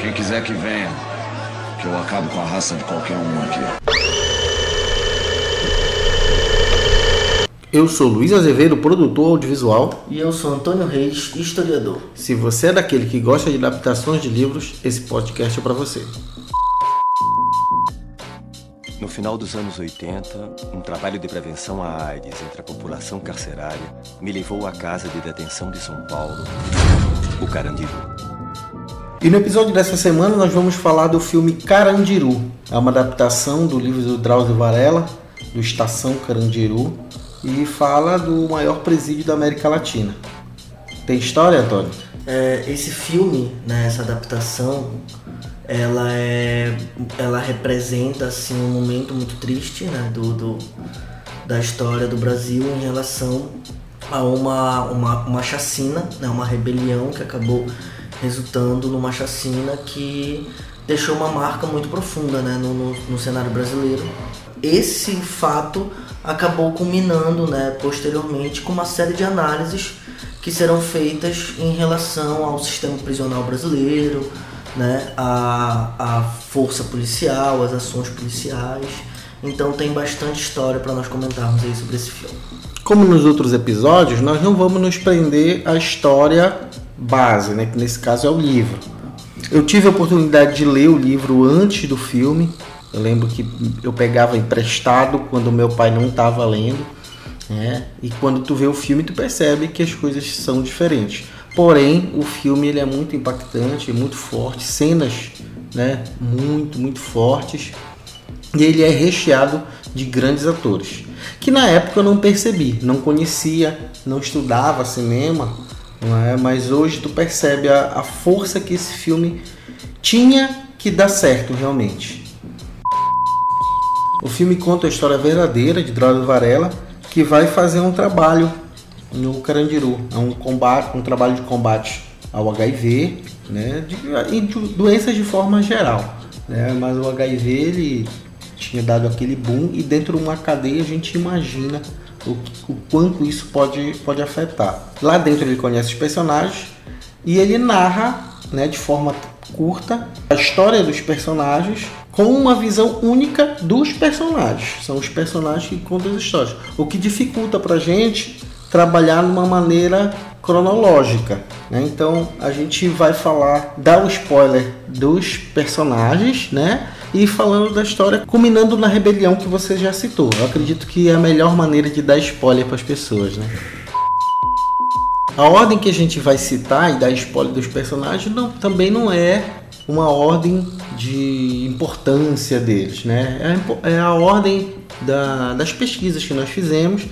Quem quiser que venha, que eu acabo com a raça de qualquer um aqui. Eu sou Luiz Azevedo, produtor audiovisual. E eu sou Antônio Reis, historiador. Se você é daquele que gosta de adaptações de livros, esse podcast é para você. No final dos anos 80, um trabalho de prevenção à AIDS entre a população carcerária me levou à casa de detenção de São Paulo, o Carandiru. E no episódio dessa semana nós vamos falar do filme Carandiru. É uma adaptação do livro do Drauzio Varela, do Estação Carandiru, e fala do maior presídio da América Latina. Tem história, Antônio? É, esse filme, né, essa adaptação, ela é ela representa assim um momento muito triste né, do, do da história do Brasil em relação a uma, uma, uma chacina, né, uma rebelião que acabou resultando numa chacina que deixou uma marca muito profunda né, no, no, no cenário brasileiro. Esse fato acabou culminando né, posteriormente com uma série de análises que serão feitas em relação ao sistema prisional brasileiro, né, a, a força policial, as ações policiais. Então tem bastante história para nós comentarmos aí sobre esse filme. Como nos outros episódios, nós não vamos nos prender à história base, né, que nesse caso é o livro. Eu tive a oportunidade de ler o livro antes do filme. Eu lembro que eu pegava emprestado quando meu pai não estava lendo. Né? E quando tu vê o filme, tu percebe que as coisas são diferentes. Porém, o filme ele é muito impactante, muito forte, cenas né, muito, muito fortes. E ele é recheado de grandes atores, que na época eu não percebi, não conhecia, não estudava cinema, não é? mas hoje tu percebe a, a força que esse filme tinha que dar certo realmente. O filme conta a história verdadeira de Drauzio Varela, que vai fazer um trabalho no Carandiru. É um, combate, um trabalho de combate ao HIV né, de, de doenças de forma geral. Né, mas o HIV ele tinha dado aquele boom e dentro de uma cadeia a gente imagina o, o quanto isso pode, pode afetar. Lá dentro ele conhece os personagens e ele narra né, de forma curta a história dos personagens com uma visão única dos personagens. São os personagens que contam as histórias. O que dificulta pra gente trabalhar de uma maneira cronológica. Né? Então a gente vai falar, dar o spoiler dos personagens, né? E falando da história, culminando na rebelião que você já citou. Eu acredito que é a melhor maneira de dar spoiler para as pessoas, né? A ordem que a gente vai citar e dar spoiler dos personagens não, também não é uma ordem de importância deles, né? É, é a ordem da, das pesquisas que nós fizemos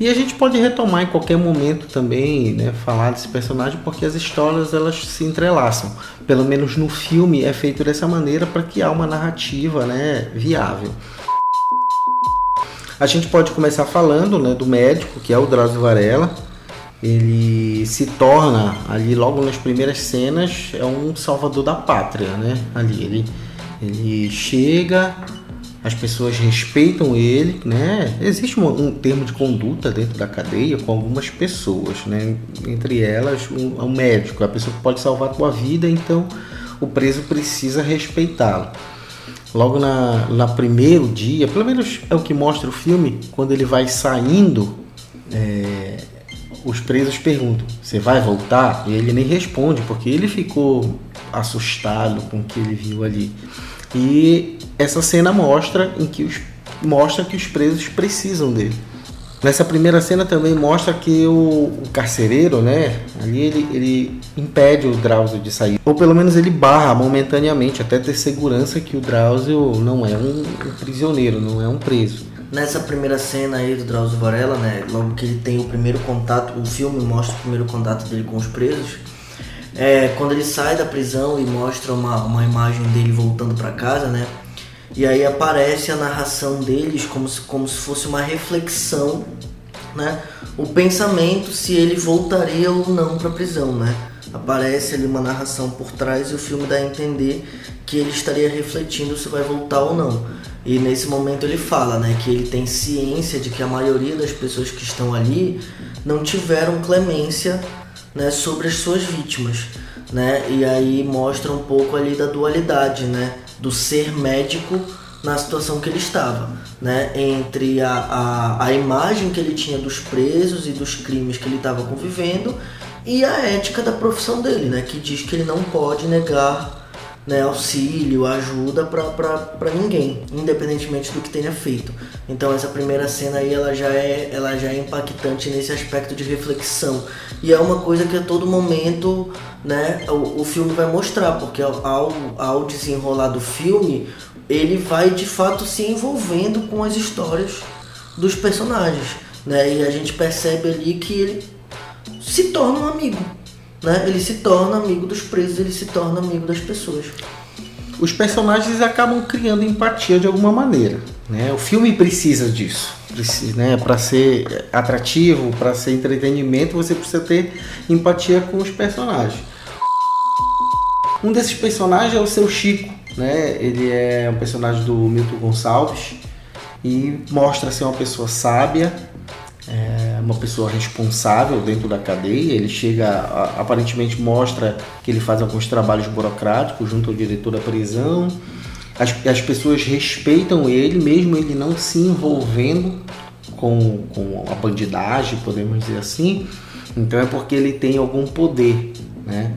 e a gente pode retomar em qualquer momento também, né, falar desse personagem, porque as histórias elas se entrelaçam. Pelo menos no filme é feito dessa maneira para que há uma narrativa, né, viável. A gente pode começar falando, né, do médico, que é o Drauzio Varela. Ele se torna ali logo nas primeiras cenas é um salvador da pátria, né? Ali ele ele chega as pessoas respeitam ele, né? Existe um, um, termo de conduta dentro da cadeia com algumas pessoas, né? Entre elas, um, um médico, a pessoa que pode salvar a tua vida, então o preso precisa respeitá-lo. Logo na, na primeiro dia, pelo menos é o que mostra o filme, quando ele vai saindo, é, os presos perguntam: "Você vai voltar?" E ele nem responde porque ele ficou assustado com o que ele viu ali. E essa cena mostra em que os mostra que os presos precisam dele. Nessa primeira cena também mostra que o, o carcereiro, né, ali ele, ele impede o Drauzio de sair. Ou pelo menos ele barra momentaneamente, até ter segurança que o Drauzio não é um, um prisioneiro, não é um preso. Nessa primeira cena aí do Drauzio Varela, né, logo que ele tem o primeiro contato, o filme mostra o primeiro contato dele com os presos, é, quando ele sai da prisão e mostra uma, uma imagem dele voltando para casa, né? E aí aparece a narração deles como se, como se fosse uma reflexão, né? O pensamento se ele voltaria ou não para a prisão, né? Aparece ali uma narração por trás e o filme dá a entender que ele estaria refletindo se vai voltar ou não. E nesse momento ele fala, né, que ele tem ciência de que a maioria das pessoas que estão ali não tiveram clemência né, sobre as suas vítimas, né? E aí mostra um pouco ali da dualidade, né, do ser médico na situação que ele estava, né? Entre a, a, a imagem que ele tinha dos presos e dos crimes que ele estava convivendo e a ética da profissão dele, né? Que diz que ele não pode negar né, auxílio, ajuda para ninguém, independentemente do que tenha feito. Então essa primeira cena aí ela já é ela já é impactante nesse aspecto de reflexão. E é uma coisa que a todo momento, né, o, o filme vai mostrar, porque ao, ao desenrolar do filme ele vai de fato se envolvendo com as histórias dos personagens, né, e a gente percebe ali que ele se torna um amigo, né? Ele se torna amigo dos presos, ele se torna amigo das pessoas. Os personagens acabam criando empatia de alguma maneira, né? O filme precisa disso, precisa, né? Para ser atrativo, para ser entretenimento, você precisa ter empatia com os personagens. Um desses personagens é o seu Chico, né? Ele é um personagem do Milton Gonçalves e mostra ser uma pessoa sábia, é uma pessoa responsável dentro da cadeia. Ele chega, aparentemente mostra que ele faz alguns trabalhos burocráticos junto ao diretor da prisão. As, as pessoas respeitam ele, mesmo ele não se envolvendo com, com a bandidagem, podemos dizer assim. Então é porque ele tem algum poder, né?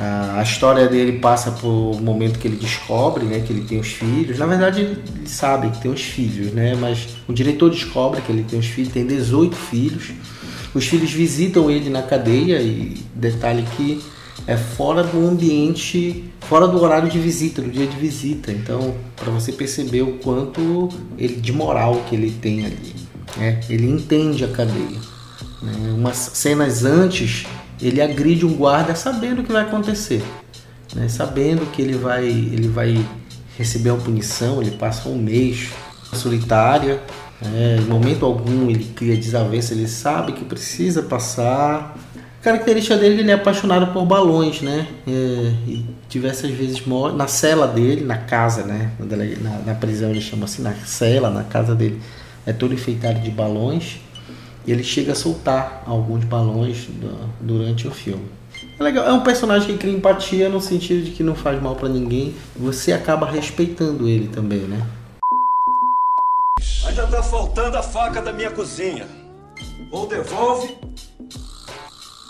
A história dele passa por momento que ele descobre né, que ele tem os filhos. Na verdade, ele sabe que tem os filhos, né? Mas o diretor descobre que ele tem os filhos, tem 18 filhos. Os filhos visitam ele na cadeia e detalhe que é fora do ambiente, fora do horário de visita, do dia de visita. Então, para você perceber o quanto ele de moral que ele tem ali, né? Ele entende a cadeia. Né? Umas cenas antes ele agride um guarda sabendo o que vai acontecer, né? sabendo que ele vai, ele vai receber uma punição, ele passa um mês solitária, né? em momento algum ele cria desavença, ele sabe que precisa passar. A característica dele ele é apaixonado por balões, né? É, e diversas vezes na cela dele, na casa, né? Na, na prisão ele chama assim, na cela, na casa dele, é todo enfeitado de balões ele chega a soltar alguns balões durante o filme. É legal, é um personagem que cria empatia no sentido de que não faz mal para ninguém, você acaba respeitando ele também, né? Ainda tá faltando a faca da minha cozinha. Ou devolve,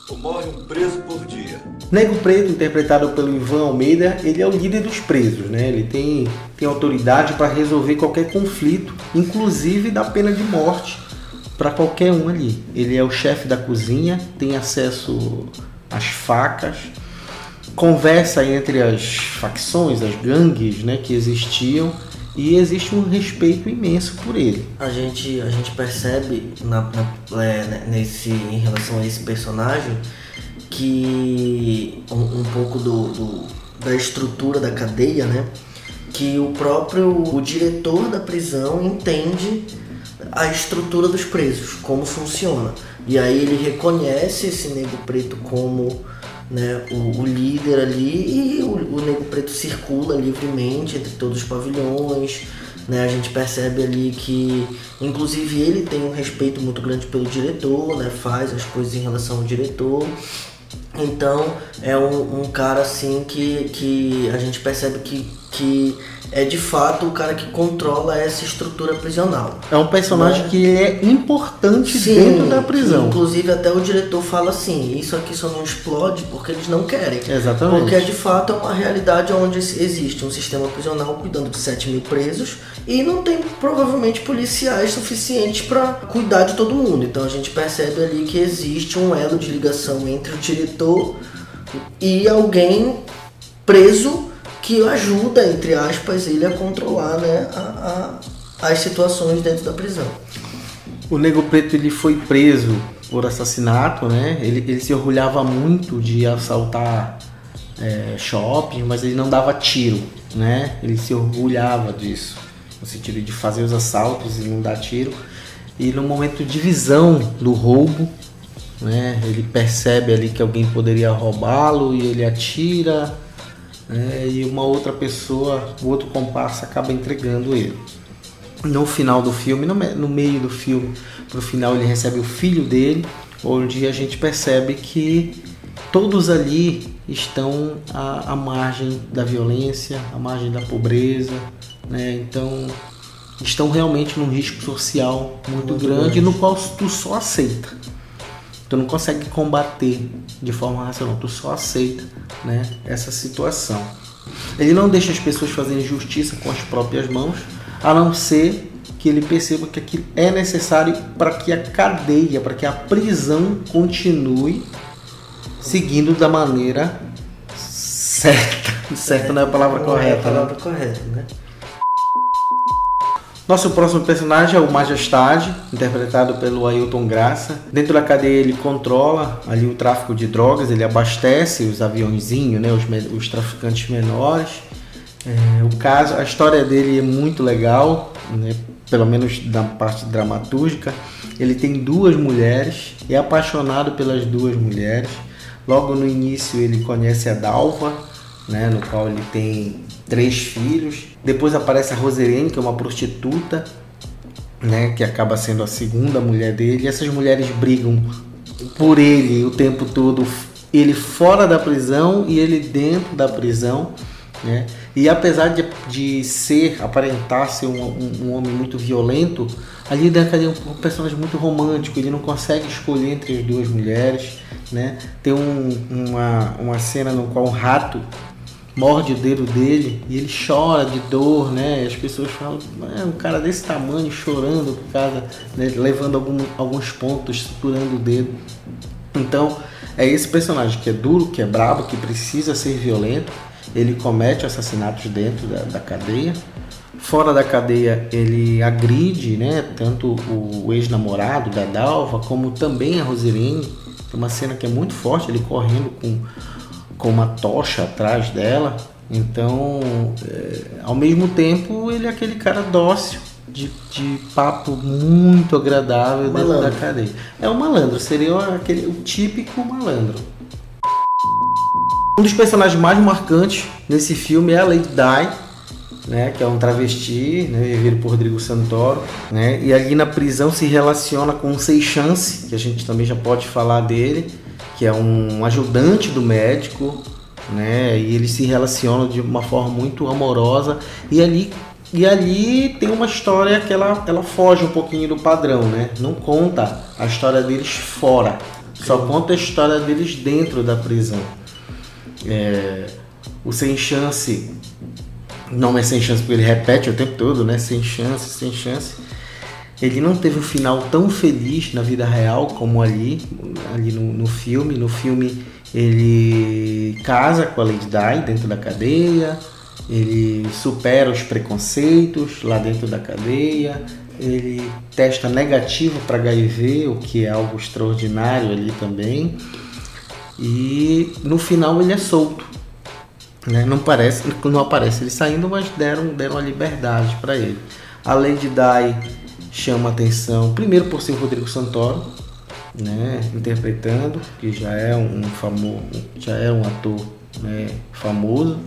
ou morre um preso por dia. Nego Preto, interpretado pelo Ivan Almeida, ele é o líder dos presos, né? Ele tem, tem autoridade para resolver qualquer conflito, inclusive da pena de morte para qualquer um ali. Ele é o chefe da cozinha, tem acesso às facas, conversa entre as facções, as gangues, né, que existiam e existe um respeito imenso por ele. A gente a gente percebe na, na é, né, nesse em relação a esse personagem que um, um pouco do, do, da estrutura da cadeia, né, que o próprio o diretor da prisão entende a estrutura dos presos, como funciona. E aí ele reconhece esse negro preto como né, o, o líder ali e o, o negro preto circula livremente entre todos os pavilhões. Né, a gente percebe ali que, inclusive, ele tem um respeito muito grande pelo diretor, né, faz as coisas em relação ao diretor. Então, é um, um cara assim que, que a gente percebe que, que é de fato o cara que controla essa estrutura prisional. É um personagem né? que é importante Sim, dentro da prisão. Inclusive até o diretor fala assim, isso aqui só não explode porque eles não querem. Exatamente. Porque de fato é uma realidade onde existe um sistema prisional cuidando de 7 mil presos e não tem provavelmente policiais suficientes para cuidar de todo mundo. Então a gente percebe ali que existe um elo de ligação entre o diretor e alguém preso que ajuda, entre aspas, ele a controlar né, a, a, as situações dentro da prisão. O Nego Preto ele foi preso por assassinato, né? Ele, ele se orgulhava muito de assaltar é, shopping, mas ele não dava tiro, né? Ele se orgulhava disso, no sentido de fazer os assaltos e não dar tiro. E no momento de visão do roubo, né? Ele percebe ali que alguém poderia roubá-lo e ele atira né, e uma outra pessoa, o outro comparsa acaba entregando ele. No final do filme, no, no meio do filme, pro final ele recebe o filho dele, onde a gente percebe que todos ali estão à, à margem da violência, à margem da pobreza, né? Então estão realmente num risco social muito, muito grande, grande, no qual tu só aceita. Tu não consegue combater de forma racional, tu só aceita né, essa situação. Ele não deixa as pessoas fazerem justiça com as próprias mãos, a não ser que ele perceba que aquilo é necessário para que a cadeia, para que a prisão continue seguindo da maneira certa. Certa não é a palavra correta. É a palavra né? correta, né? Nosso próximo personagem é o Majestade, interpretado pelo Ailton Graça. Dentro da cadeia ele controla ali o tráfico de drogas, ele abastece os aviãozinhos, né, os, os traficantes menores. É, o caso, a história dele é muito legal, né, pelo menos da parte dramatúrgica. Ele tem duas mulheres, é apaixonado pelas duas mulheres. Logo no início ele conhece a Dalva, né, no qual ele tem três filhos. Depois aparece a Roserene, que é uma prostituta, né, que acaba sendo a segunda mulher dele. E essas mulheres brigam por ele o tempo todo, ele fora da prisão e ele dentro da prisão. Né? E apesar de, de ser, aparentar ser um, um, um homem muito violento, ali dentro é um, um personagem muito romântico, ele não consegue escolher entre as duas mulheres. Né? Tem um, uma, uma cena no qual o rato morde o dedo dele e ele chora de dor, né? As pessoas falam, é um cara desse tamanho chorando por causa, né? levando algum, alguns pontos, suturando o dedo. Então, é esse personagem que é duro, que é brabo, que precisa ser violento. Ele comete assassinatos dentro da, da cadeia. Fora da cadeia, ele agride, né? Tanto o ex-namorado da Dalva, como também a Rosirene. Tem uma cena que é muito forte, ele correndo com com uma tocha atrás dela. Então, é, ao mesmo tempo, ele é aquele cara dócil, de, de papo muito agradável malandro. dentro da cadeia. É um malandro, seria aquele, o típico malandro. Um dos personagens mais marcantes nesse filme é a Lady Di, né, que é um travesti, né, vivido por Rodrigo Santoro, né, e ali na prisão se relaciona com o Seixance, que a gente também já pode falar dele, que é um ajudante do médico, né? E eles se relacionam de uma forma muito amorosa e ali e ali tem uma história que ela, ela foge um pouquinho do padrão, né? Não conta a história deles fora, só conta a história deles dentro da prisão. É, o sem chance não é sem chance porque ele repete o tempo todo, né? Sem chance, sem chance ele não teve um final tão feliz na vida real como ali, ali no, no filme. No filme ele casa com a Lady Di dentro da cadeia, ele supera os preconceitos lá dentro da cadeia, ele testa negativo para HIV, o que é algo extraordinário ali também. E no final ele é solto. Né? Não, parece, não aparece ele saindo, mas deram, deram a liberdade para ele. A Lady Di chama atenção, primeiro por ser o Rodrigo Santoro, né, interpretando, que já é um famoso, já é um ator né, famoso.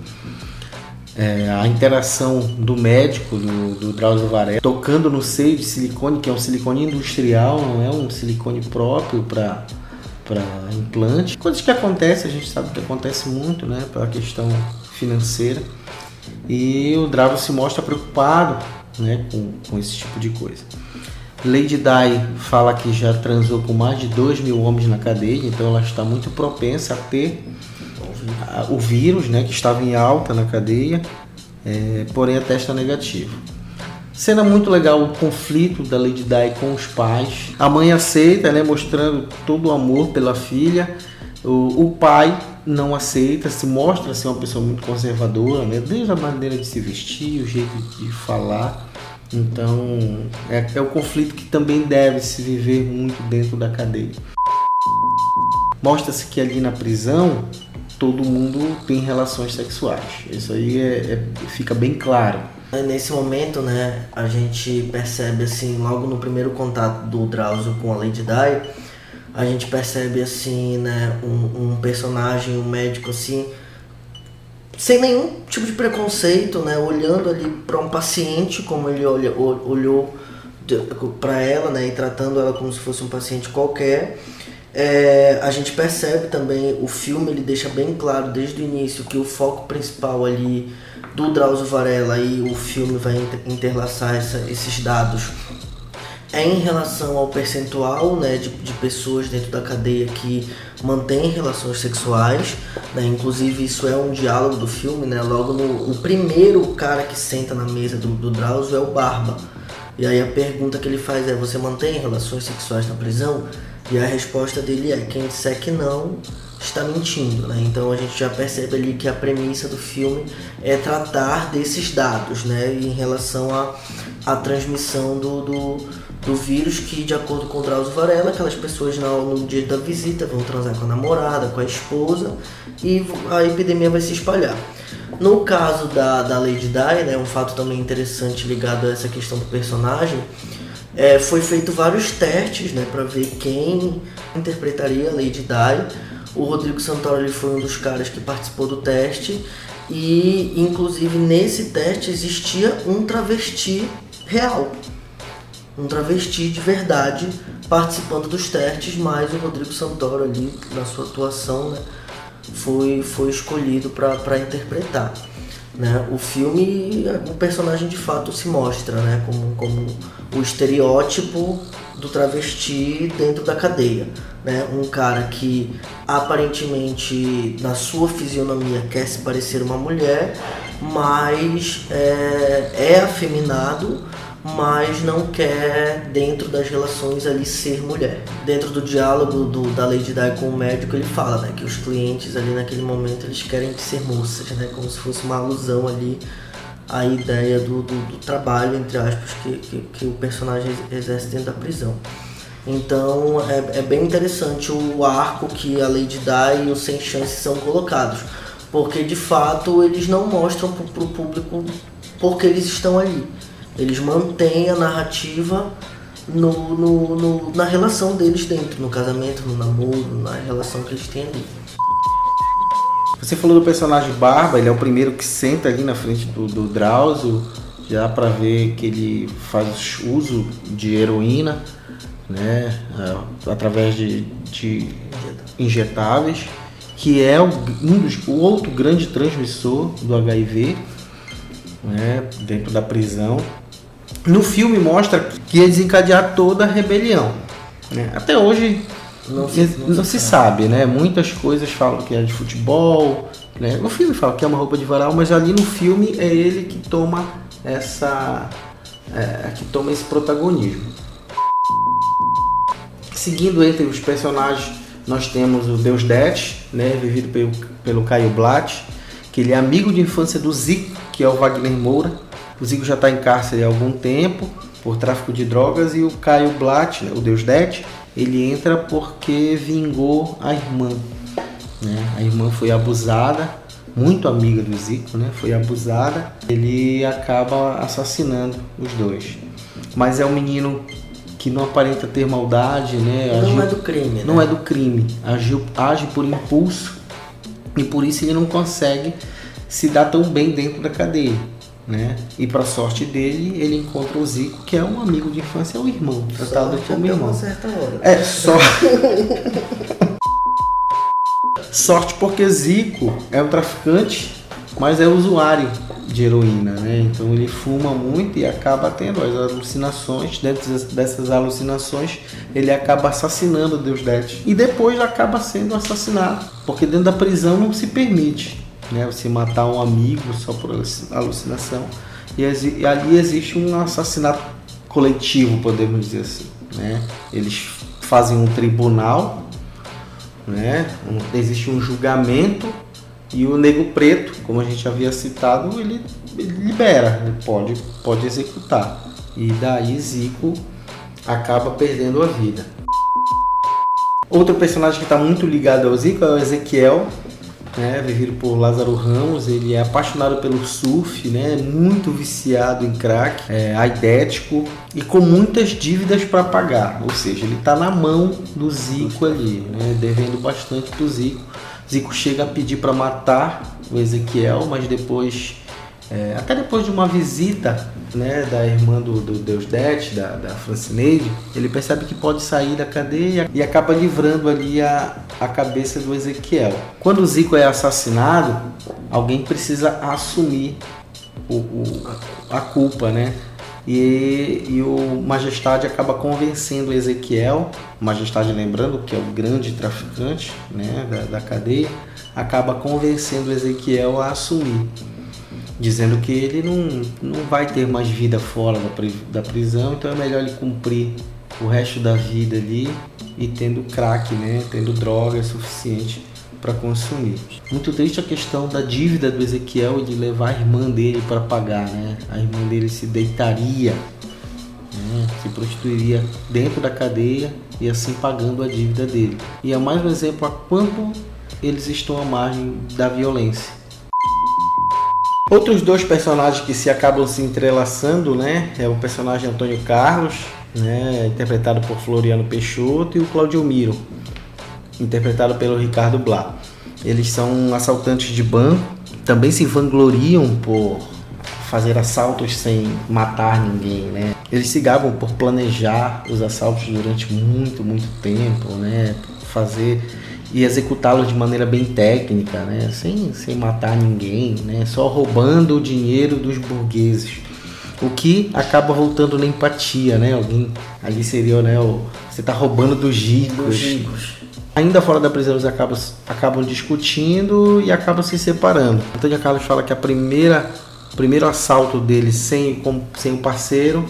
É, a interação do médico, do, do Drauzio Varela, tocando no seio de silicone, que é um silicone industrial, não é um silicone próprio para para implante. Coisas que acontecem, a gente sabe que acontece muito, né, pela questão financeira. E o Drauzio se mostra preocupado né, com, com esse tipo de coisa. Lady Di fala que já transou com mais de 2 mil homens na cadeia, então ela está muito propensa a ter o vírus, né, que estava em alta na cadeia, é, porém a testa negativo. Cena muito legal o conflito da Lady Di com os pais. A mãe aceita, né, mostrando todo o amor pela filha. O, o pai não aceita, se mostra ser uma pessoa muito conservadora, né? desde a maneira de se vestir, o jeito de falar. Então é, é o conflito que também deve se viver muito dentro da cadeia. Mostra-se que ali na prisão todo mundo tem relações sexuais. Isso aí é, é, fica bem claro. Nesse momento, né, a gente percebe assim, logo no primeiro contato do Drauzio com a Lady Di, a gente percebe assim, né, um, um personagem, um médico assim, sem nenhum tipo de preconceito, né, olhando ali para um paciente como ele olha, olhou para ela, né, e tratando ela como se fosse um paciente qualquer. É, a gente percebe também, o filme ele deixa bem claro desde o início que o foco principal ali do Drauzio Varela e o filme vai interlaçar essa, esses dados é em relação ao percentual né, de, de pessoas dentro da cadeia que mantêm relações sexuais. Né? Inclusive, isso é um diálogo do filme. Né? Logo, no, o primeiro cara que senta na mesa do, do Drauzio é o Barba. E aí a pergunta que ele faz é: Você mantém relações sexuais na prisão? E a resposta dele é: Quem disser que não está mentindo. Né? Então a gente já percebe ali que a premissa do filme é tratar desses dados né? em relação à, à transmissão do, do, do, vírus, que de acordo com o Drauzio Varela, aquelas pessoas no, no dia da visita vão transar com a namorada, com a esposa e a epidemia vai se espalhar. No caso da, da Lady Di, né, um fato também interessante ligado a essa questão do personagem, é, foi feito vários testes né, para ver quem interpretaria a Lady Di. O Rodrigo Santoro ele foi um dos caras que participou do teste e, inclusive, nesse teste existia um travesti real, um travesti de verdade participando dos testes, mas o Rodrigo Santoro ali na sua atuação né, foi, foi escolhido para interpretar. Né? O filme, o personagem de fato se mostra né? como, como o estereótipo do travesti dentro da cadeia. Né? Um cara que aparentemente na sua fisionomia quer se parecer uma mulher, mas é, é afeminado mas não quer, dentro das relações ali, ser mulher. Dentro do diálogo do, da Lady Di com o médico, ele fala né, que os clientes ali naquele momento eles querem ser moças, né, como se fosse uma alusão ali à ideia do, do, do trabalho, entre aspas, que, que, que, o personagem exerce dentro da prisão. Então é, é bem interessante o arco que a Lady Di e o Sem Chance são colocados, porque de fato eles não mostram para o público porque eles estão ali eles mantêm a narrativa no, no, no, na relação deles dentro, no casamento, no namoro, na relação que eles têm ali. Você falou do personagem Barba, ele é o primeiro que senta ali na frente do, do Drauzio, já para ver que ele faz uso de heroína, né, é, através de, de injetáveis, que é um dos, o outro grande transmissor do HIV, né, dentro da prisão. No filme mostra que ia desencadear toda a rebelião. Né? Até hoje não, se, não, não se, sabe. né? Muitas coisas falam que é de futebol, né? No filme fala que é uma roupa de varal, mas ali no filme é ele que toma essa, é, que toma esse protagonismo. Seguindo entre os personagens, nós temos o Deus Det, né? Vivido pelo, pelo Caio Blatt, que ele é amigo de infância do Zico, que é o Wagner Moura o Zico já está em cárcere há algum tempo por tráfico de drogas e o Caio Blatt, né, o Deus Det, ele entra porque vingou a irmã. Né? A irmã foi abusada, muito amiga do Zico, né? foi abusada. Ele acaba assassinando os dois. Mas é um menino que não aparenta ter maldade, né? Agiu, não é do crime. Né? Não é do crime. Agiu, age por impulso e por isso ele não consegue se dar tão bem dentro da cadeia né? E para sorte dele, ele encontra o Zico, que é um amigo de infância, é o irmão, tratado como irmão. Uma certa hora. É, só. sorte porque Zico é um traficante, mas é usuário de heroína, né? Então ele fuma muito e acaba tendo as alucinações. Dentro dessas alucinações, ele acaba assassinando Deus Det. E depois acaba sendo assassinado, porque dentro da prisão não se permite né? Você matar um amigo só por alucinação. E, e ali existe um assassinato coletivo, podemos dizer assim, né? Eles fazem um tribunal, né? Um, existe um julgamento e o nego preto, como a gente havia citado, ele, ele libera, ele pode, pode executar. E daí Zico acaba perdendo a vida. Outro personagem que está muito ligado ao Zico é o Ezequiel, né, vivido por Lázaro Ramos, ele é apaixonado pelo surf, né, muito viciado em crack, é, aidético e com muitas dívidas para pagar, ou seja, ele está na mão do Zico ali, né, devendo bastante para o Zico. Zico chega a pedir para matar o Ezequiel, mas depois É, até depois de uma visita né, da irmã do, do Deus Det, da, da Francineide, ele percebe que pode sair da cadeia e acaba livrando ali a, a cabeça do Ezequiel. Quando o Zico é assassinado, alguém precisa assumir o, o, a culpa, né? E, e, o Majestade acaba convencendo Ezequiel, Majestade lembrando que é o grande traficante né, da, da cadeia, acaba convencendo Ezequiel a assumir dizendo que ele não, não vai ter mais vida fora da, da prisão, então é melhor ele cumprir o resto da vida ali e tendo crack, né, tendo droga suficiente para consumir. Muito triste a questão da dívida do Ezequiel e de levar a irmã dele para pagar, né? A irmã dele se deitaria, né? se prostituiria dentro da cadeia e assim pagando a dívida dele. E é mais um exemplo a quanto eles estão à margem da violência. Outros dois personagens que se acabam se entrelaçando, né, é o personagem Antônio Carlos, né, interpretado por Floriano Peixoto, e o Claudio Miro, interpretado pelo Ricardo Blá. Eles são assaltantes de banco, também se vangloriam por fazer assaltos sem matar ninguém, né? Eles se gabam por planejar os assaltos durante muito, muito tempo, né? Fazer e executá-los de maneira bem técnica, né? sem, sem matar ninguém, né? só roubando o dinheiro dos burgueses. O que acaba voltando na empatia, né? Alguém ali seria, né? O, você está roubando dos ricos. Ainda fora da prisão eles acabam, acabam discutindo e acabam se separando. Antônio Carlos fala que a primeira primeiro assalto dele sem, com, sem o parceiro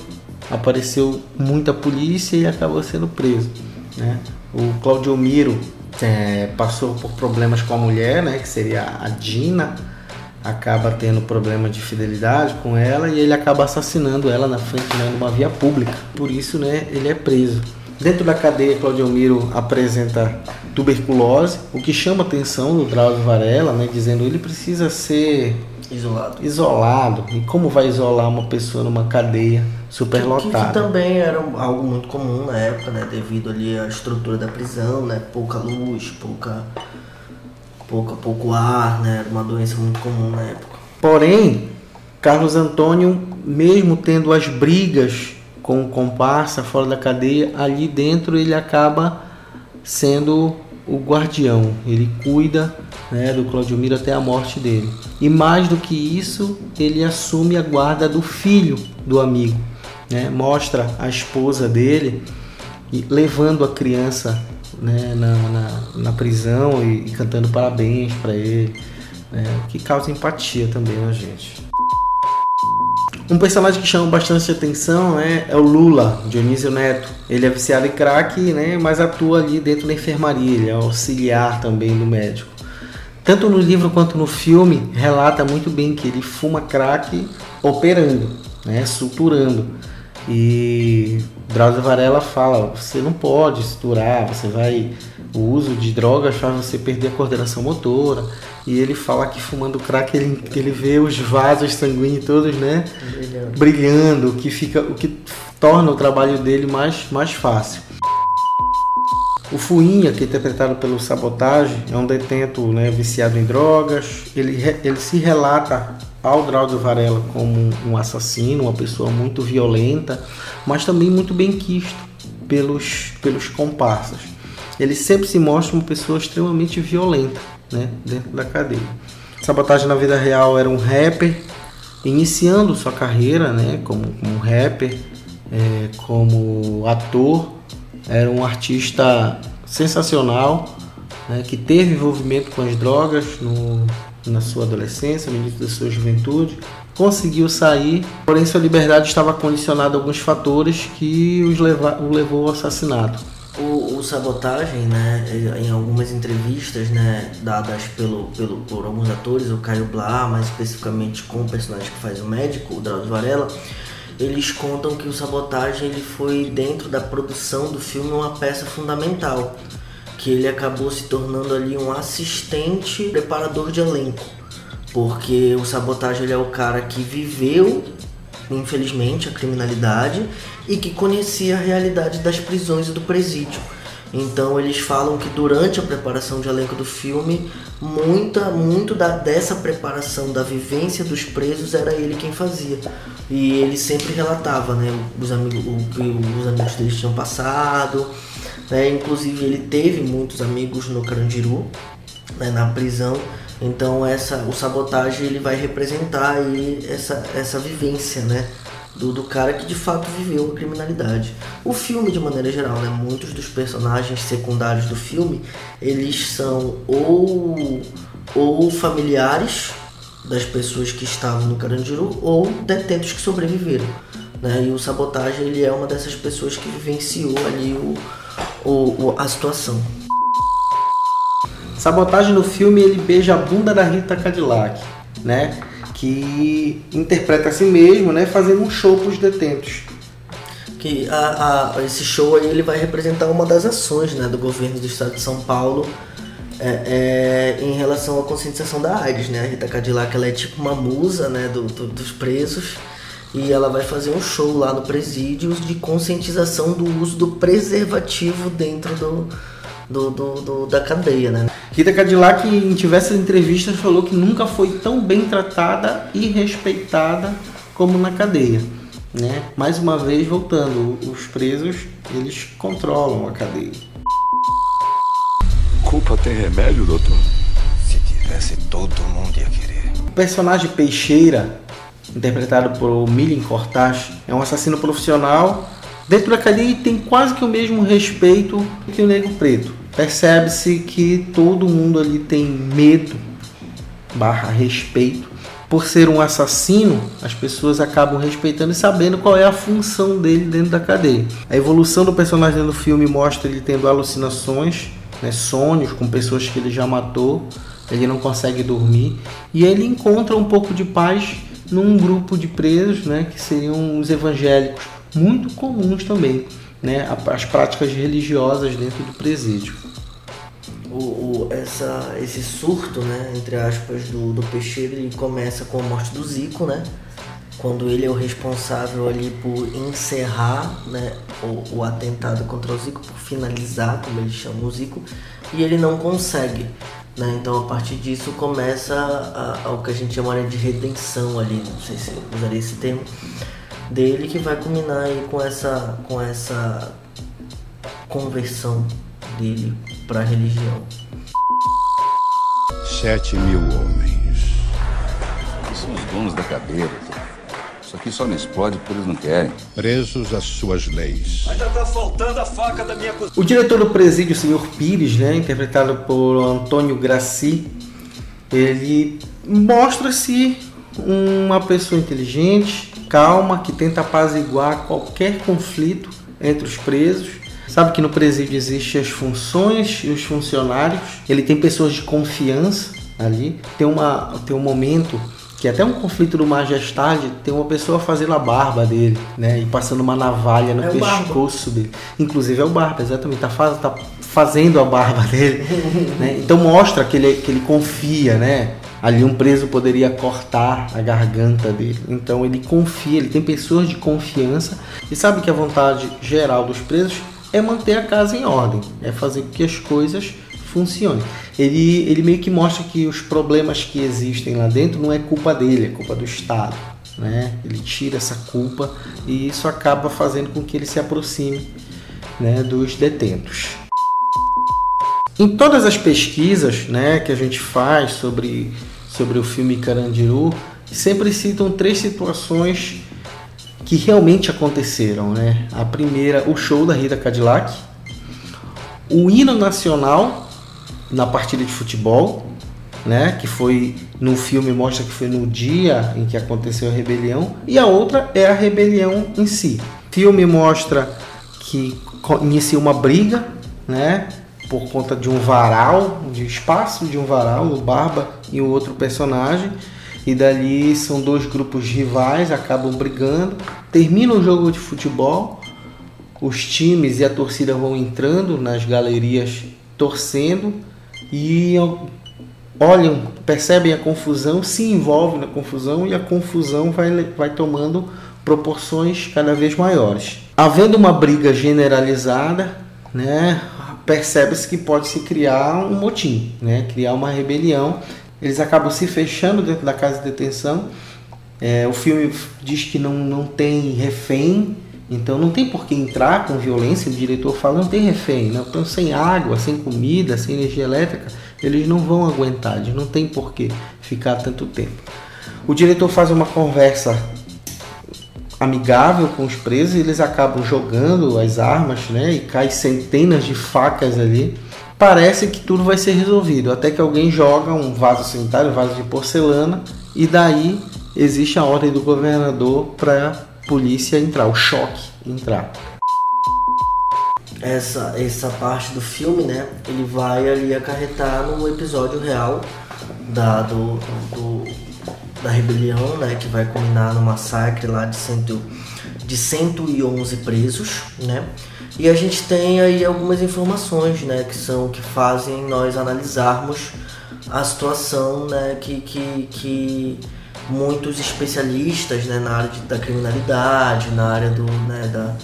apareceu muita polícia e acabou sendo preso. Né? O Claudio Miro é, passou por problemas com a mulher, né, que seria a Dina, acaba tendo problema de fidelidade com ela e ele acaba assassinando ela na frente né, numa via pública. Por isso, né, ele é preso. Dentro da cadeia, Claudio Miro apresenta tuberculose, o que chama a atenção do Drauzio Varela, né, dizendo que ele precisa ser Isolado. Isolado. E como vai isolar uma pessoa numa cadeia superlotada? Que, que, que, também era algo muito comum na época, né? Devido ali à estrutura da prisão, né? Pouca luz, pouca, pouca, pouco ar, né? Era uma doença muito comum na época. Porém, Carlos Antônio, mesmo tendo as brigas com o comparsa fora da cadeia, ali dentro ele acaba sendo o guardião. Ele cuida né, do Claudio Miro até a morte dele. E mais do que isso, ele assume a guarda do filho do amigo. Né? Mostra a esposa dele levando a criança né, na, na, na, prisão e, e cantando parabéns para ele, né, que causa empatia também na gente. Um personagem que chama bastante atenção né, é o Lula, Dionísio Neto. Ele é viciado em crack, né, mas atua ali dentro da enfermaria, ele é auxiliar também do médico. Tanto no livro quanto no filme, relata muito bem que ele fuma crack operando, né, suturando. E Drauzio Varela fala: você não pode suturar, você vai. O uso de drogas faz você perder a coordenação motora e ele fala que fumando crack ele, ele vê os vasos sanguíneos todos, né? Brilhando. Brilhando, o que fica, o que torna o trabalho dele mais, mais fácil. O Fuinha, que é interpretado pelo Sabotagem, é um detento né, viciado em drogas. Ele, ele se relata ao Drauzio Varela como um assassino, uma pessoa muito violenta, mas também muito bem quisto pelos, pelos comparsas. Ele sempre se mostra uma pessoa extremamente violenta né, dentro da cadeia. Sabotagem na vida real era um rapper, iniciando sua carreira né, como, como rapper, é, como ator, era um artista sensacional, né, que teve envolvimento com as drogas no, na sua adolescência, no início da sua juventude, conseguiu sair, porém sua liberdade estava condicionada a alguns fatores que os leva, o levou ao assassinato. O, o, Sabotagem, né, em algumas entrevistas, né, dadas pelo, pelo, por alguns atores, o Caio Blá, mais especificamente com o personagem que faz o médico, o Drauzio Varela, eles contam que o Sabotagem ele foi dentro da produção do filme uma peça fundamental, que ele acabou se tornando ali um assistente preparador de elenco, porque o Sabotagem ele é o cara que viveu infelizmente, a criminalidade e que conhecia a realidade das prisões e do presídio. Então eles falam que durante a preparação de elenco do filme, muita, muito da, dessa preparação da vivência dos presos era ele quem fazia. E ele sempre relatava, né, os amigos, o que os amigos deles tinham passado. Né, inclusive ele teve muitos amigos no Carandiru, né, na prisão. Então essa, o sabotagem ele vai representar aí essa, essa vivência, né? Do, do cara que de fato viveu a criminalidade. O filme, de maneira geral, né, muitos dos personagens secundários do filme, eles são ou, ou familiares das pessoas que estavam no Carandiru ou detentos que sobreviveram. Né? E o Sabotagem ele é uma dessas pessoas que vivenciou ali o, o, a situação. Sabotagem no filme ele beija a bunda da Rita Cadillac, né? Que interpreta a si mesmo, né, fazendo um show para os detentos. Que a, a, esse show aí ele vai representar uma das ações né, do governo do estado de São Paulo é, é, em relação à conscientização da AIDS. Né? A Rita Cadillac ela é tipo uma musa né, do, do, dos presos e ela vai fazer um show lá no presídio de conscientização do uso do preservativo dentro do, do, do, do, da cadeia, né? Rita Cadillac, em diversas entrevistas, falou que nunca foi tão bem tratada e respeitada como na cadeia. Né? Mais uma vez, voltando, os presos, eles controlam a cadeia. Culpa tem remédio, doutor? Se tivesse, todo mundo ia querer. O personagem Peixeira, interpretado por Milen Cortaz, é um assassino profissional dentro da cadeia e tem quase que o mesmo respeito que o Negro Preto percebe-se que todo mundo ali tem medo barra respeito. Por ser um assassino, as pessoas acabam respeitando e sabendo qual é a função dele dentro da cadeia. A evolução do personagem no filme mostra ele tendo alucinações, né, sonhos com pessoas que ele já matou, ele não consegue dormir e ele encontra um pouco de paz num grupo de presos, né, que seriam os evangélicos, muito comuns também né, as práticas religiosas dentro do presídio. O, o, essa, esse surto, né, entre aspas, do, do Peixeira, ele começa com a morte do Zico, né? Quando ele é o responsável ali por encerrar né, o, o atentado contra o Zico, por finalizar, como ele chama o Zico, e ele não consegue. Né? Então a partir disso começa a, a, o que a gente chamaria de redenção ali, não sei se usaria esse termo, dele que vai culminar aí com essa, com essa conversão dele para a religião. Sete mil homens. São os donos da cadeira. Isso aqui só não explode porque eles não querem. Presos às suas leis. Ainda tá faltando a faca da minha cozinha. O diretor do presídio, o senhor Pires, né, interpretado por Antônio Graci, ele mostra-se uma pessoa inteligente, calma, que tenta apaziguar qualquer conflito entre os presos. Sabe que no presídio existem as funções e os funcionários. Ele tem pessoas de confiança ali. Tem, uma, tem um momento que até um conflito do Majestade tem uma pessoa fazendo a barba dele, né? E passando uma navalha no é pescoço dele. Inclusive é o Barba, exatamente. Tá, faz, tá fazendo a barba dele. né? Então mostra que ele, que ele confia, né? Ali um preso poderia cortar a garganta dele. Então ele confia, ele tem pessoas de confiança e sabe que a vontade geral dos presos é manter a casa em ordem, é fazer com que as coisas funcionem. Ele, ele meio que mostra que os problemas que existem lá dentro não é culpa dele, é culpa do Estado. Né? Ele tira essa culpa e isso acaba fazendo com que ele se aproxime né, dos detentos. Em todas as pesquisas né, que a gente faz sobre sobre o filme Carandiru, sempre citam três situações que realmente aconteceram, né? A primeira, o show da Rita Cadillac, o hino nacional na partida de futebol, né? Que foi no filme mostra que foi no dia em que aconteceu a rebelião, e a outra é a rebelião em si. O filme mostra que inicia uma briga, né? por conta de um varal, de espaço de um varal, o Barba e o outro personagem. E dali são dois grupos rivais, acabam brigando. Termina o jogo de futebol, os times e a torcida vão entrando nas galerias torcendo e olham, percebem a confusão, se envolvem na confusão e a confusão vai, vai tomando proporções cada vez maiores. Havendo uma briga generalizada, né, percebe-se que pode se criar um motim, né? criar uma rebelião. Eles acabam se fechando dentro da casa de detenção. É, o filme diz que não, não tem refém, então não tem por que entrar com violência. O diretor fala: não tem refém, não. então sem água, sem comida, sem energia elétrica, eles não vão aguentar, eles não tem por que ficar tanto tempo. O diretor faz uma conversa amigável com os presos, eles acabam jogando as armas, né? E cai centenas de facas ali. Parece que tudo vai ser resolvido, até que alguém joga um vaso sanitário, um vaso de porcelana, e daí existe a ordem do governador para a polícia entrar, o choque entrar. Essa, essa parte do filme, né? Ele vai ali acarretar no episódio real da, do, do da rebelião, né, que vai culminar no massacre lá de, cento, de 111 presos, né? E a gente tem aí algumas informações, né, que são que fazem nós analisarmos a situação, né, que, que, que muitos especialistas, né, na área de, da criminalidade, na área do, né, da,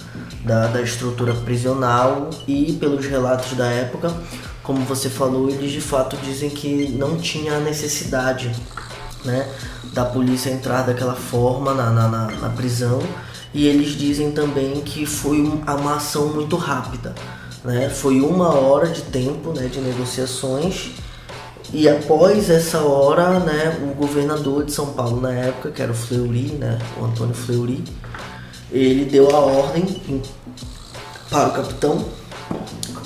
da, da estrutura prisional e pelos relatos da época, como você falou, eles de fato dizem que não tinha necessidade, né, da polícia entrar daquela forma na, na, na, na prisão e eles dizem também que foi uma ação muito rápida, né? Foi uma hora de tempo, né, de negociações e após essa hora, né, o governador de São Paulo na época, que era o Fleury, né, o Antônio Fleury, ele deu a ordem para o capitão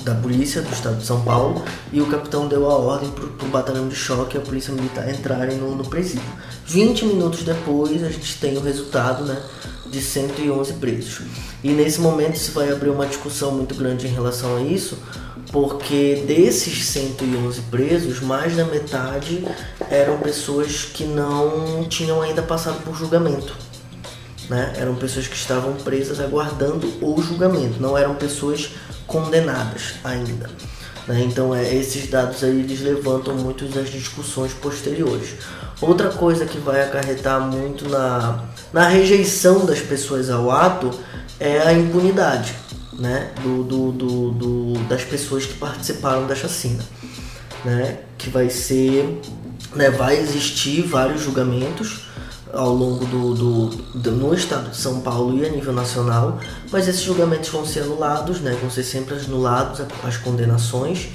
da polícia do estado de São Paulo e o capitão deu a ordem para o batalhão de choque e a polícia militar entrarem no, no presídio. 20 minutos depois a gente tem o resultado né, de 111 presos. E nesse momento se vai abrir uma discussão muito grande em relação a isso, porque desses 111 presos, mais da metade eram pessoas que não tinham ainda passado por julgamento. Né? Eram pessoas que estavam presas aguardando o julgamento, não eram pessoas condenadas ainda. Né? Então, é, esses dados aí eles levantam muitas das discussões posteriores. Outra coisa que vai acarretar muito na, na rejeição das pessoas ao ato é a impunidade né? do, do, do, do das pessoas que participaram da chacina. Né? Que vai ser. Né, vai existir vários julgamentos ao longo do, do, do, no estado de São Paulo e a nível nacional, mas esses julgamentos vão ser anulados, né, vão ser sempre anulados as condenações.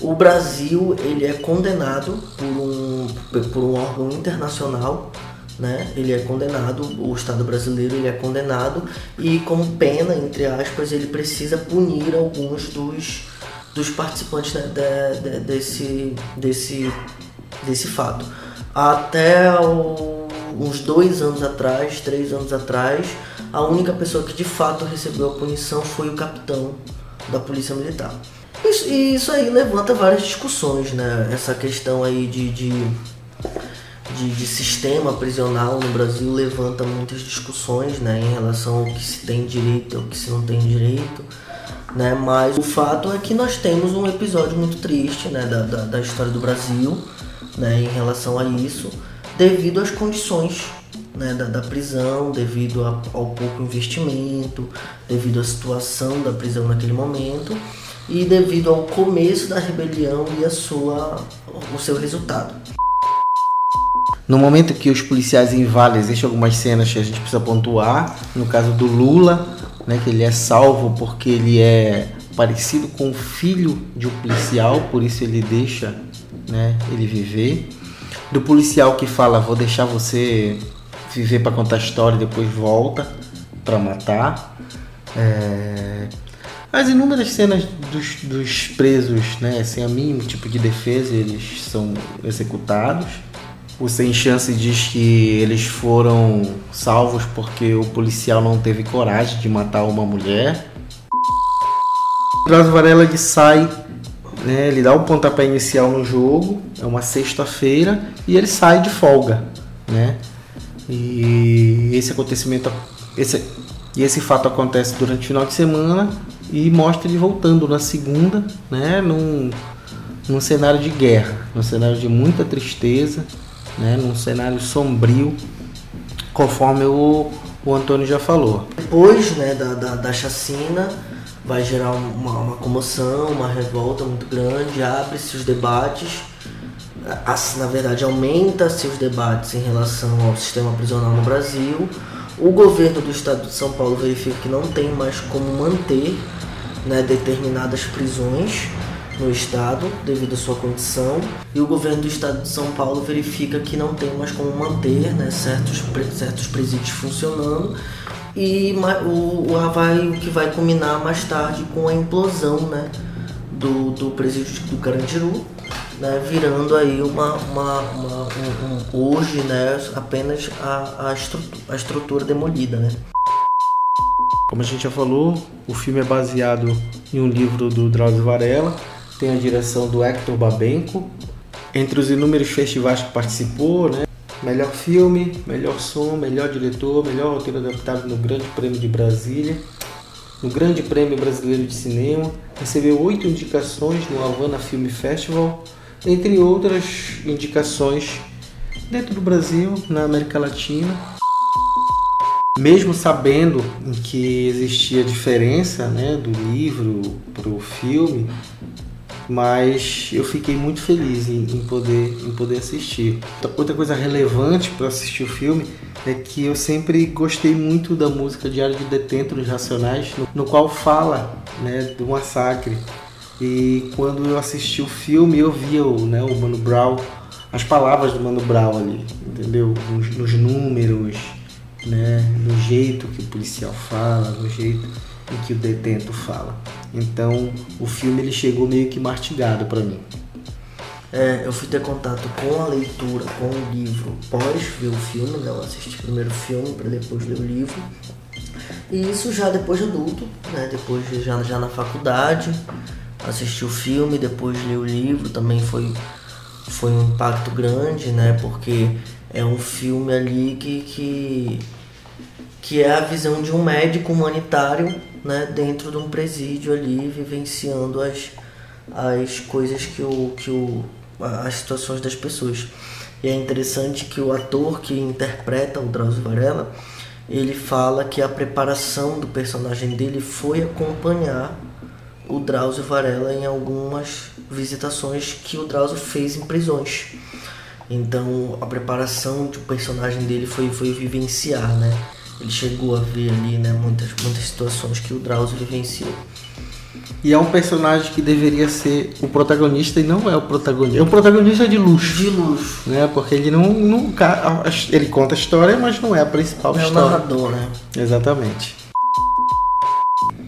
O Brasil ele é condenado por um, por um órgão internacional, né? Ele é condenado, o Estado brasileiro ele é condenado e como pena entre aspas ele precisa punir alguns dos, dos participantes né, de, de, desse desse desse fato. Até o uns dois anos atrás, três anos atrás, a única pessoa que de fato recebeu a punição foi o capitão da Polícia Militar. Isso, e isso aí levanta várias discussões, né? Essa questão aí de, de, de, de sistema prisional no Brasil levanta muitas discussões, né? Em relação ao que se tem direito e ao que se não tem direito. Né? Mas o fato é que nós temos um episódio muito triste né? da, da, da história do Brasil né? em relação a isso devido às condições né, da, da, prisão, devido a, ao pouco investimento, devido à situação da prisão naquele momento e devido ao começo da rebelião e a sua, o seu resultado. No momento que os policiais invadem, existem algumas cenas que a gente precisa pontuar. No caso do Lula, né, que ele é salvo porque ele é parecido com o filho de um policial, por isso ele deixa né, ele viver do policial que fala vou deixar você viver para contar a história e depois volta para matar. É... As inúmeras cenas dos, dos presos, né, sem a mínimo tipo de defesa, eles são executados. O Sem Chance diz que eles foram salvos porque o policial não teve coragem de matar uma mulher. Drauzio Varela de sai né? Ele dá o pontapé inicial no jogo, é uma sexta-feira, e ele sai de folga. Né? E esse acontecimento, esse, e esse fato acontece durante o final de semana e mostra ele voltando na segunda, né? num, num cenário de guerra, num cenário de muita tristeza, né? num cenário sombrio, conforme o, o Antônio já falou. Depois né, da, da, da chacina, vai gerar uma, uma comoção, uma revolta muito grande, abre-se os debates, na verdade aumenta-se os debates em relação ao sistema prisional no Brasil. O governo do estado de São Paulo verifica que não tem mais como manter né, determinadas prisões no estado devido à sua condição. E o governo do estado de São Paulo verifica que não tem mais como manter né, certos, certos presídios funcionando e o, o, que vai culminar mais tarde com a implosão né, do, do presídio do Carandiru, né, virando aí uma, uma, uma um, um, hoje né, apenas a, a, estrutura, a estrutura demolida. Né. Como a gente já falou, o filme é baseado em um livro do Drauzio Varela, tem a direção do Hector Babenco. Entre os inúmeros festivais que participou, né, Melhor filme, melhor som, melhor diretor, melhor roteiro adaptado no Grande Prêmio de Brasília, no Grande Prêmio Brasileiro de Cinema, recebeu oito indicações no Havana Film Festival, entre outras indicações dentro do Brasil, na América Latina. Mesmo sabendo que existia diferença né, do livro para o filme, mas eu fiquei muito feliz em, em, poder, em poder assistir. Outra coisa relevante para assistir o filme é que eu sempre gostei muito da música Diário de Detento dos Racionais, no, no qual fala né, do massacre. E quando eu assisti o filme, eu via o, né, o Mano Brown, as palavras do Mano Brown ali, entendeu? Nos, nos números, né, no jeito que o policial fala, no jeito em que o detento fala. Então o filme ele chegou meio que mastigado para mim. É, eu fui ter contato com a leitura, com o livro pós ver o filme, né? Eu assisti primeiro o filme para depois ler o livro. E isso já depois de adulto, né? Depois já, já na faculdade, assisti o filme, depois ler o livro, também foi, foi um impacto grande, né? Porque é um filme ali que, que, que é a visão de um médico humanitário né, dentro de um presídio ali, vivenciando as, as coisas que o, que o. as situações das pessoas. E é interessante que o ator que interpreta o Drauzio Varela, ele fala que a preparação do personagem dele foi acompanhar o Drauzio Varela em algumas visitações que o Drauzio fez em prisões. Então a preparação do personagem dele foi, foi vivenciar, né? Ele chegou a ver ali, né, muitas, muitas situações que o Drauzio vivenciou. E é um personagem que deveria ser o protagonista e não é o protagonista. É um protagonista de luxo. De luxo. Né? Porque ele não, não. Ele conta a história, mas não é a principal é história. É o narrador, né? Exatamente.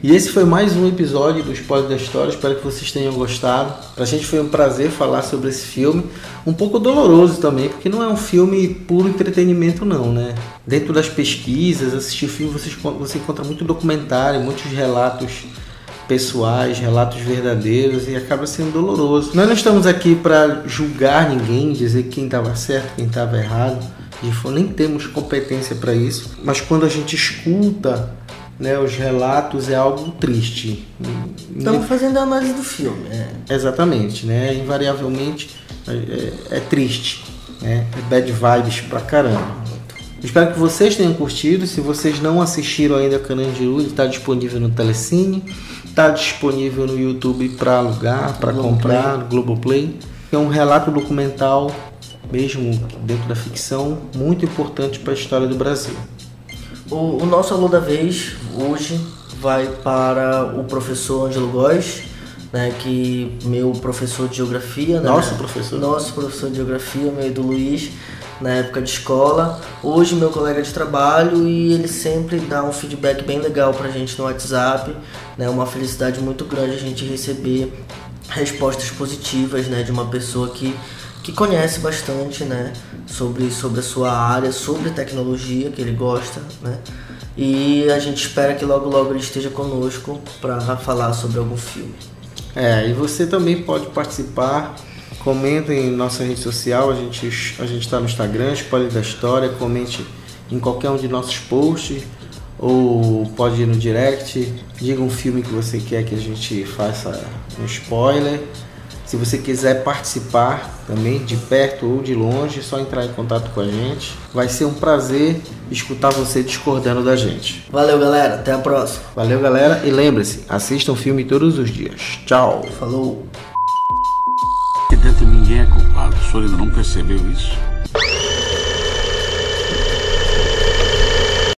E esse foi mais um episódio do Spoiler da História. Espero que vocês tenham gostado. Pra gente foi um prazer falar sobre esse filme. Um pouco doloroso também, porque não é um filme puro entretenimento, não, né? Dentro das pesquisas, assistir filme, você, você encontra muito documentário, muitos relatos pessoais, relatos verdadeiros e acaba sendo doloroso. Nós não estamos aqui para julgar ninguém, dizer quem estava certo, quem estava errado. Nem temos competência para isso. Mas quando a gente escuta né, os relatos é algo triste. Estamos fazendo a análise do filme. É. Exatamente, né? Invariavelmente é, é, é triste, né? É bad vibes pra caramba. Espero que vocês tenham curtido. Se vocês não assistiram ainda a Carandiru, ele está disponível no Telecine, está disponível no YouTube para alugar, para comprar, no Globoplay. É um relato documental, mesmo dentro da ficção, muito importante para a história do Brasil. O, o nosso aluno da vez hoje vai para o professor Ângelo Góes, né, que meu professor de geografia, né, nosso professor, nosso professor de geografia, meu do Luiz, na época de escola, hoje meu colega de trabalho e ele sempre dá um feedback bem legal pra gente no WhatsApp, né, uma felicidade muito grande a gente receber respostas positivas, né, de uma pessoa que que conhece bastante, né, sobre, sobre a sua área, sobre tecnologia que ele gosta, né, e a gente espera que logo logo ele esteja conosco para falar sobre algum filme. É, e você também pode participar, comenta em nossa rede social, a gente a gente está no Instagram, Spoiler da História, comente em qualquer um de nossos posts. Ou pode ir no direct, diga um filme que você quer que a gente faça um spoiler Se você quiser participar também de perto ou de longe, é só entrar em contato com a gente. Vai ser um prazer escutar você discordando da gente. Valeu, galera. Até a próxima. Valeu, galera. E lembre-se, assistam o filme todos os dias. Tchau. Falou. Aqui dentro ninguém é culpado. O senhor ainda não percebeu isso?